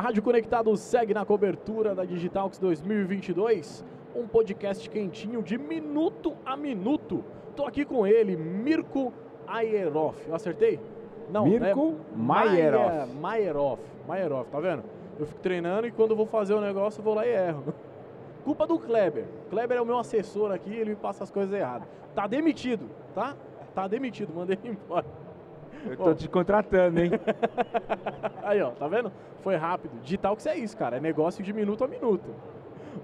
A Rádio Conectado segue na cobertura da Digitalx 2022, um podcast quentinho de minuto a minuto. Tô aqui com ele, Mirko Ayeroff. Eu acertei? Não, Mirko né? Maieroff. Maieroff. Maieroff, tá vendo? Eu fico treinando e quando eu vou fazer o negócio eu vou lá e erro. Culpa do Kleber. Kleber é o meu assessor aqui, ele me passa as coisas erradas. Tá demitido, tá? Tá demitido, mandei ele embora. Eu tô te contratando, hein? Aí, ó, tá vendo? Foi rápido. Digital que é isso, cara. É negócio de minuto a minuto.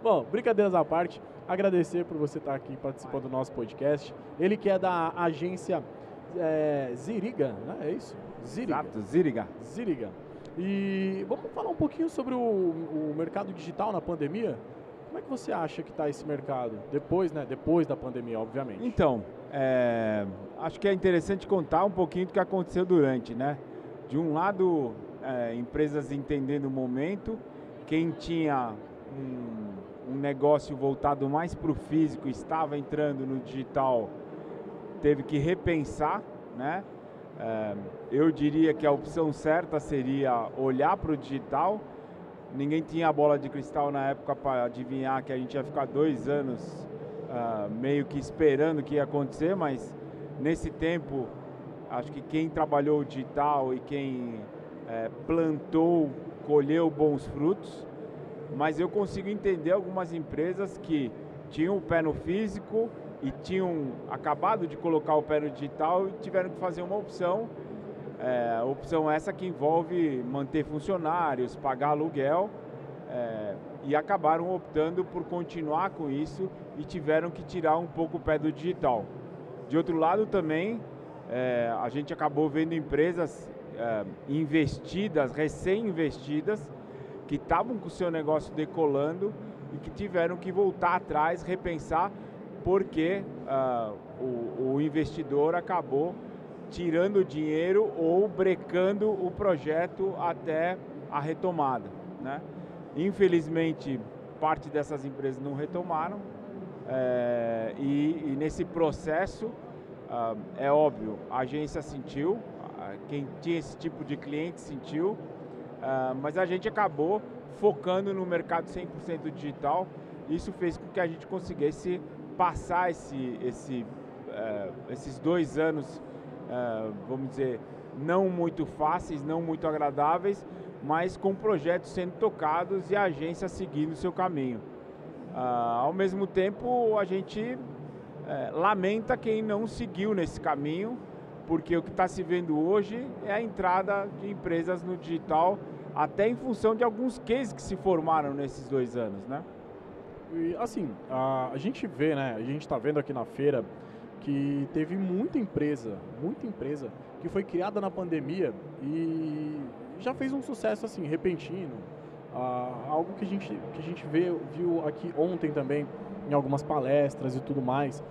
Bom, brincadeiras à parte, agradecer por você estar aqui participando do nosso podcast. Ele que é da agência é, Ziriga, né? É isso? Ziriga. Exato, Ziriga. Ziriga. E vamos falar um pouquinho sobre o, o mercado digital na pandemia. Como é que você acha que está esse mercado? Depois, né? Depois da pandemia, obviamente. Então, é, acho que é interessante contar um pouquinho do que aconteceu durante, né? De um lado, é, empresas entendendo o momento, quem tinha um, um negócio voltado mais para o físico, estava entrando no digital, teve que repensar, né? É, eu diria que a opção certa seria olhar para o digital. Ninguém tinha a bola de cristal na época para adivinhar que a gente ia ficar dois anos uh, meio que esperando o que ia acontecer, mas nesse tempo, acho que quem trabalhou digital e quem é, plantou, colheu bons frutos, mas eu consigo entender algumas empresas que tinham o pé no físico e tinham acabado de colocar o pé no digital e tiveram que fazer uma opção. É, opção essa que envolve manter funcionários, pagar aluguel é, e acabaram optando por continuar com isso e tiveram que tirar um pouco o pé do digital. De outro lado também, é, a gente acabou vendo empresas é, investidas, recém-investidas, que estavam com o seu negócio decolando e que tiveram que voltar atrás, repensar, porque uh, o, o investidor acabou tirando dinheiro ou brecando o projeto até a retomada. Né? Infelizmente, parte dessas empresas não retomaram é, e, e, nesse processo, uh, é óbvio, a agência sentiu, uh, quem tinha esse tipo de cliente sentiu, uh, mas a gente acabou focando no mercado 100% digital. Isso fez com que a gente conseguisse passar esse, esse, eh, esses dois anos, vamos dizer, não muito fáceis, não muito agradáveis, mas com projetos sendo tocados e a agência seguindo o seu caminho. Ah, ao mesmo tempo, a gente é, lamenta quem não seguiu nesse caminho, porque o que está se vendo hoje é a entrada de empresas no digital, até em função de alguns cases que se formaram nesses dois anos, né? E, assim, a, a gente vê, né, a gente está vendo aqui na feira que teve muita empresa, muita empresa que foi criada na pandemia e já fez um sucesso assim repentino, ah, algo que a gente que a gente vê, viu aqui ontem também em algumas palestras e tudo mais.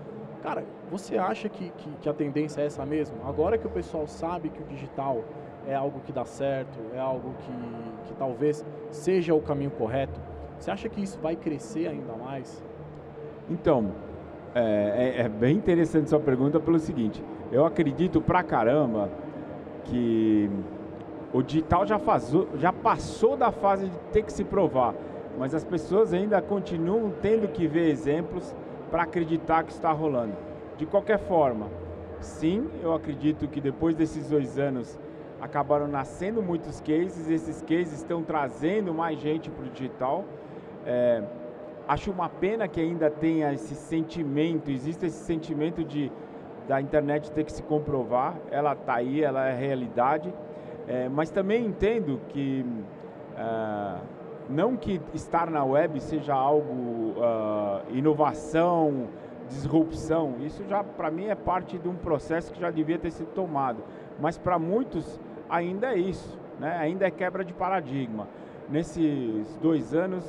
Cara, você acha que, que, que, a tendência é essa mesmo? Agora que o pessoal sabe que o digital é algo que dá certo, é algo que, que talvez seja o caminho correto, você acha que isso vai crescer ainda mais? Então, é, é, é bem interessante sua pergunta pelo seguinte, eu acredito pra caramba que o digital já, fazou, já passou da fase de ter que se provar, mas as pessoas ainda continuam tendo que ver exemplos para acreditar que está rolando. De qualquer forma, sim, eu acredito que depois desses dois anos acabaram nascendo muitos cases, esses cases estão trazendo mais gente para o digital. É, acho uma pena que ainda tenha esse sentimento, existe esse sentimento de da internet ter que se comprovar, ela está aí, ela é realidade. É, mas também entendo que uh, não que estar na web seja algo uh, inovação, disrupção. Isso já para mim é parte de um processo que já devia ter sido tomado. Mas para muitos ainda é isso, né? Ainda é quebra de paradigma. Nesses dois anos,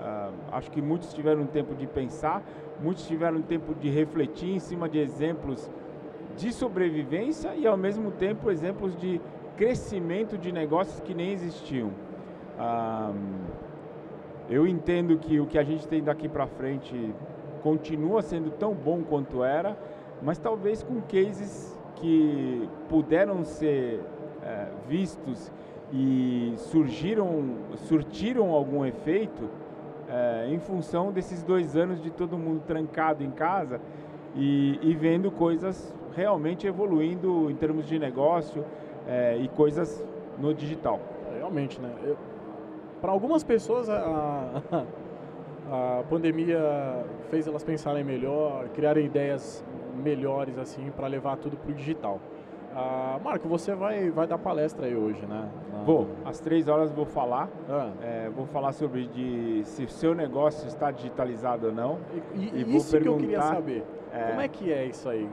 uh, acho que muitos tiveram tempo de pensar, muitos tiveram tempo de refletir em cima de exemplos de sobrevivência e ao mesmo tempo exemplos de crescimento de negócios que nem existiam. Ah, eu entendo que o que a gente tem daqui para frente continua sendo tão bom quanto era, mas talvez com cases que puderam ser é, vistos e surgiram, surtiram algum efeito é, em função desses dois anos de todo mundo trancado em casa e, e vendo coisas realmente evoluindo em termos de negócio é, e coisas no digital. Realmente, né? Para algumas pessoas a, a, a, pandemia fez elas pensarem melhor, criarem ideias melhores assim para levar tudo para o digital. Ah, Marco, você vai, vai dar palestra aí hoje, né? Na... Vou. Às três horas vou falar. Ah. É, vou falar sobre de, se o seu negócio está digitalizado ou não. E, e, e isso que eu queria saber. É, como é que é isso aí?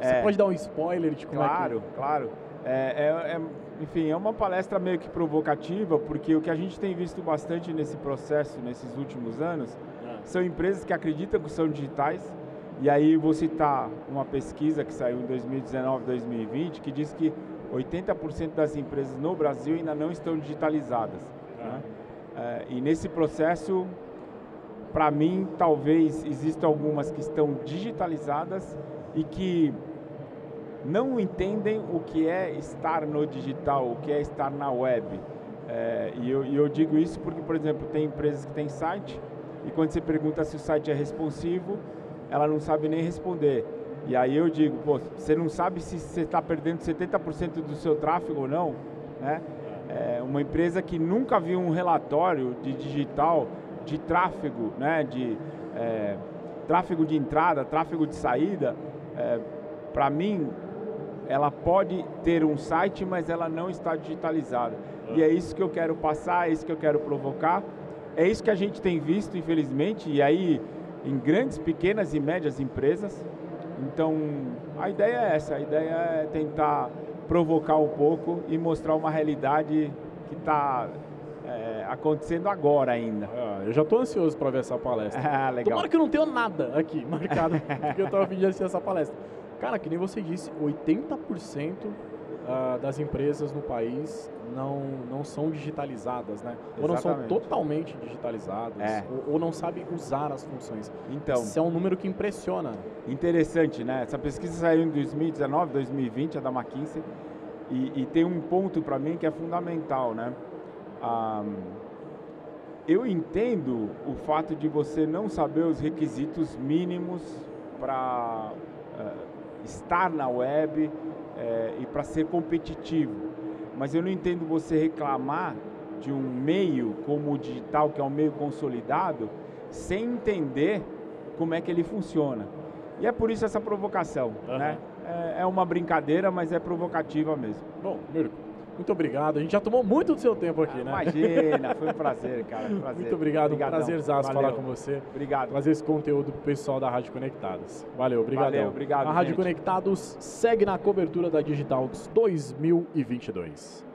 Você é, pode dar um spoiler de como claro, é que... Claro, claro. É, é, enfim, é uma palestra meio que provocativa, porque o que a gente tem visto bastante nesse processo, nesses últimos anos, ah. são empresas que acreditam que são digitais, e aí vou citar uma pesquisa que saiu em 2019, 2020, que diz que 80% das empresas no Brasil ainda não estão digitalizadas. Né? Ah. É, e nesse processo, para mim, talvez existam algumas que estão digitalizadas e que não entendem o que é estar no digital, o que é estar na web. É, e, eu, e eu digo isso porque, por exemplo, tem empresas que têm site e quando você pergunta se o site é responsivo, ela não sabe nem responder. E aí eu digo, pô, você não sabe se você está perdendo 70% do seu tráfego ou não, né? É uma empresa que nunca viu um relatório de digital de tráfego, né? De é, tráfego de entrada, tráfego de saída, é, para mim, ela pode ter um site, mas ela não está digitalizada. E é isso que eu quero passar, é isso que eu quero provocar. É isso que a gente tem visto, infelizmente, e aí em grandes, pequenas e médias empresas. Então, a ideia é essa, a ideia é tentar provocar um pouco e mostrar uma realidade que está é, acontecendo agora ainda. Ah, eu já estou ansioso para ver essa palestra. Ah, legal. Tomara que eu não tenha nada aqui marcado, porque eu estava pedindo assistir essa palestra. Cara, que nem você disse, 80% uh, das empresas no país não, não são digitalizadas, né? Exatamente. Ou não são totalmente digitalizadas, é. ou, ou, não sabem usar as funções. Então, Isso é um número que impressiona. Interessante, né? Essa pesquisa saiu em 2019, 2020, a da McKinsey, e, e tem um ponto para mim que é fundamental, né? Um, eu entendo o fato de você não saber os requisitos mínimos para uh, eh, estar na web, é, e para ser competitivo. Mas eu não entendo você reclamar de um meio como o digital, que é um meio consolidado, sem entender como é que ele funciona. E é por isso essa provocação. Uhum. Né? É, é, uma brincadeira, mas é provocativa mesmo. Bom, Mirko, muito obrigado. A gente já tomou muito do seu tempo aqui, ah, né? Imagina, foi um prazer, cara. Um prazer. Muito obrigado, Obrigadão. um prazerzaço falar com você. Obrigado. Trazer esse conteúdo pro pessoal da Rádio Conectados. Valeu, obrigado. Valeu, obrigado. A Rádio gente. Conectados segue na cobertura da Digitalx 2022.